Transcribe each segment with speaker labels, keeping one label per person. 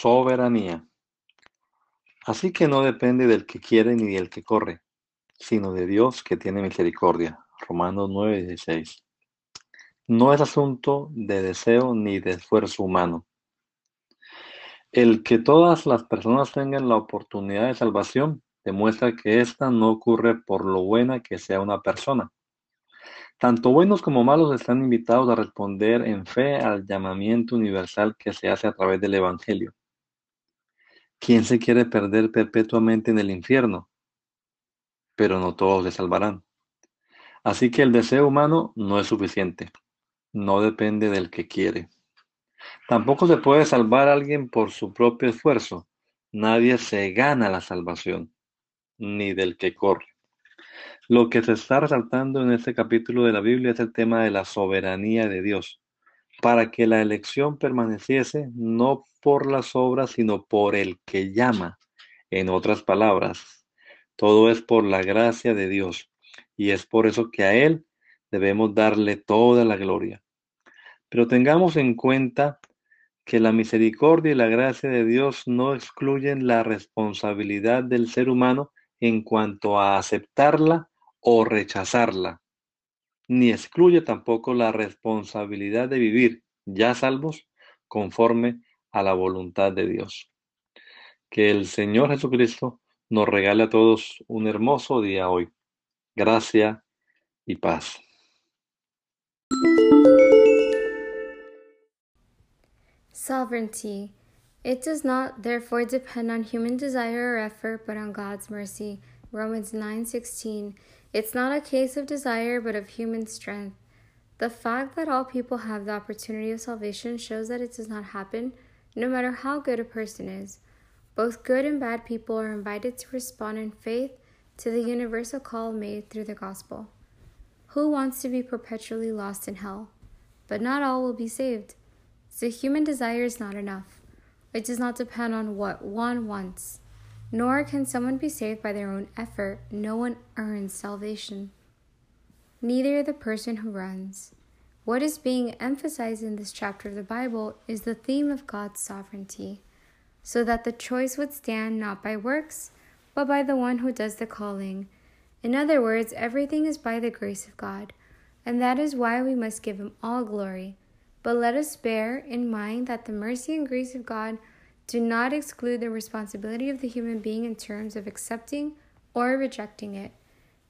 Speaker 1: Soberanía. Así que no depende del que quiere ni del que corre, sino de Dios que tiene misericordia. Romanos 9:16. No es asunto de deseo ni de esfuerzo humano. El que todas las personas tengan la oportunidad de salvación demuestra que ésta no ocurre por lo buena que sea una persona. Tanto buenos como malos están invitados a responder en fe al llamamiento universal que se hace a través del Evangelio. ¿Quién se quiere perder perpetuamente en el infierno? Pero no todos se salvarán. Así que el deseo humano no es suficiente. No depende del que quiere. Tampoco se puede salvar a alguien por su propio esfuerzo. Nadie se gana la salvación, ni del que corre. Lo que se está resaltando en este capítulo de la Biblia es el tema de la soberanía de Dios, para que la elección permaneciese no por las obras, sino por el que llama. En otras palabras, todo es por la gracia de Dios, y es por eso que a Él debemos darle toda la gloria. Pero tengamos en cuenta que la misericordia y la gracia de Dios no excluyen la responsabilidad del ser humano en cuanto a aceptarla o rechazarla, ni excluye tampoco la responsabilidad de vivir, ya salvos, conforme a la voluntad de Dios. Que el Señor Jesucristo nos regale a todos un hermoso día hoy. Gracia y paz.
Speaker 2: Sovereignty. It does not therefore depend on human desire or effort, but on God's mercy. Romans 9:16. It's not a case of desire, but of human strength. The fact that all people have the opportunity of salvation shows that it does not happen no matter how good a person is. Both good and bad people are invited to respond in faith to the universal call made through the gospel. Who wants to be perpetually lost in hell? But not all will be saved. So human desire is not enough. It does not depend on what one wants. Nor can someone be saved by their own effort. No one earns salvation. Neither the person who runs. What is being emphasized in this chapter of the Bible is the theme of God's sovereignty, so that the choice would stand not by works, but by the one who does the calling. In other words, everything is by the grace of God, and that is why we must give Him all glory but let us bear in mind that the mercy and grace of God do not exclude the responsibility of the human being in terms of accepting or rejecting it,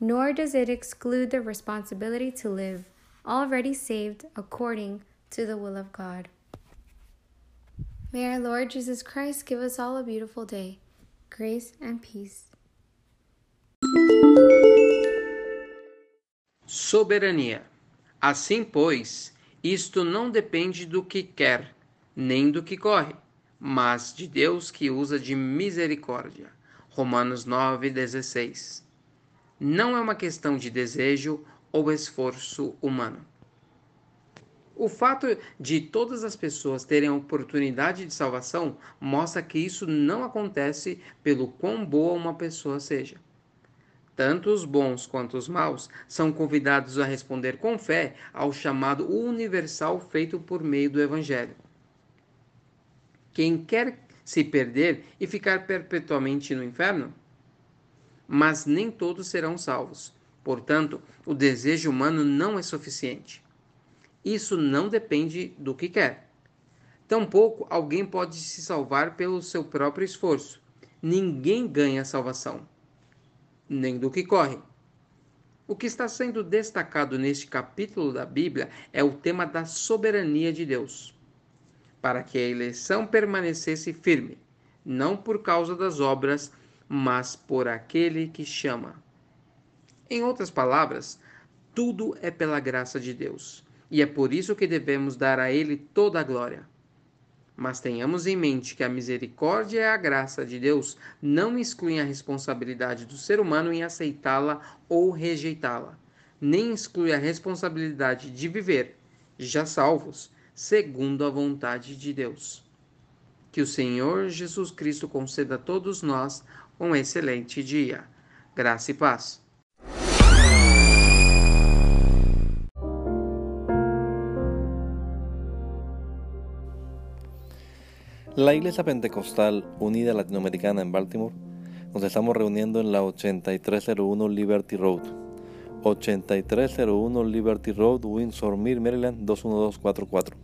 Speaker 2: nor does it exclude the responsibility to live, already saved according to the will of God. May our Lord Jesus Christ give us all a beautiful day, grace and peace.
Speaker 3: Soberania. Assim, pois, Isto não depende do que quer, nem do que corre, mas de Deus que usa de misericórdia. Romanos 9:16. Não é uma questão de desejo ou esforço humano. O fato de todas as pessoas terem a oportunidade de salvação mostra que isso não acontece pelo quão boa uma pessoa seja. Tanto os bons quanto os maus são convidados a responder com fé ao chamado universal feito por meio do Evangelho. Quem quer se perder e ficar perpetuamente no inferno? Mas nem todos serão salvos. Portanto, o desejo humano não é suficiente. Isso não depende do que quer. Tampouco alguém pode se salvar pelo seu próprio esforço. Ninguém ganha salvação nem do que corre. O que está sendo destacado neste capítulo da Bíblia é o tema da soberania de Deus, para que a eleição permanecesse firme, não por causa das obras, mas por aquele que chama. Em outras palavras, tudo é pela graça de Deus, e é por isso que devemos dar a Ele toda a glória. Mas tenhamos em mente que a misericórdia e a graça de Deus não excluem a responsabilidade do ser humano em aceitá-la ou rejeitá-la, nem exclui a responsabilidade de viver, já salvos, segundo a vontade de Deus. Que o Senhor Jesus Cristo conceda a todos nós um excelente dia. Graça e paz.
Speaker 1: La Iglesia Pentecostal Unida Latinoamericana en Baltimore nos estamos reuniendo en la 8301 Liberty Road. 8301 Liberty Road, Windsor Mill, Maryland 21244.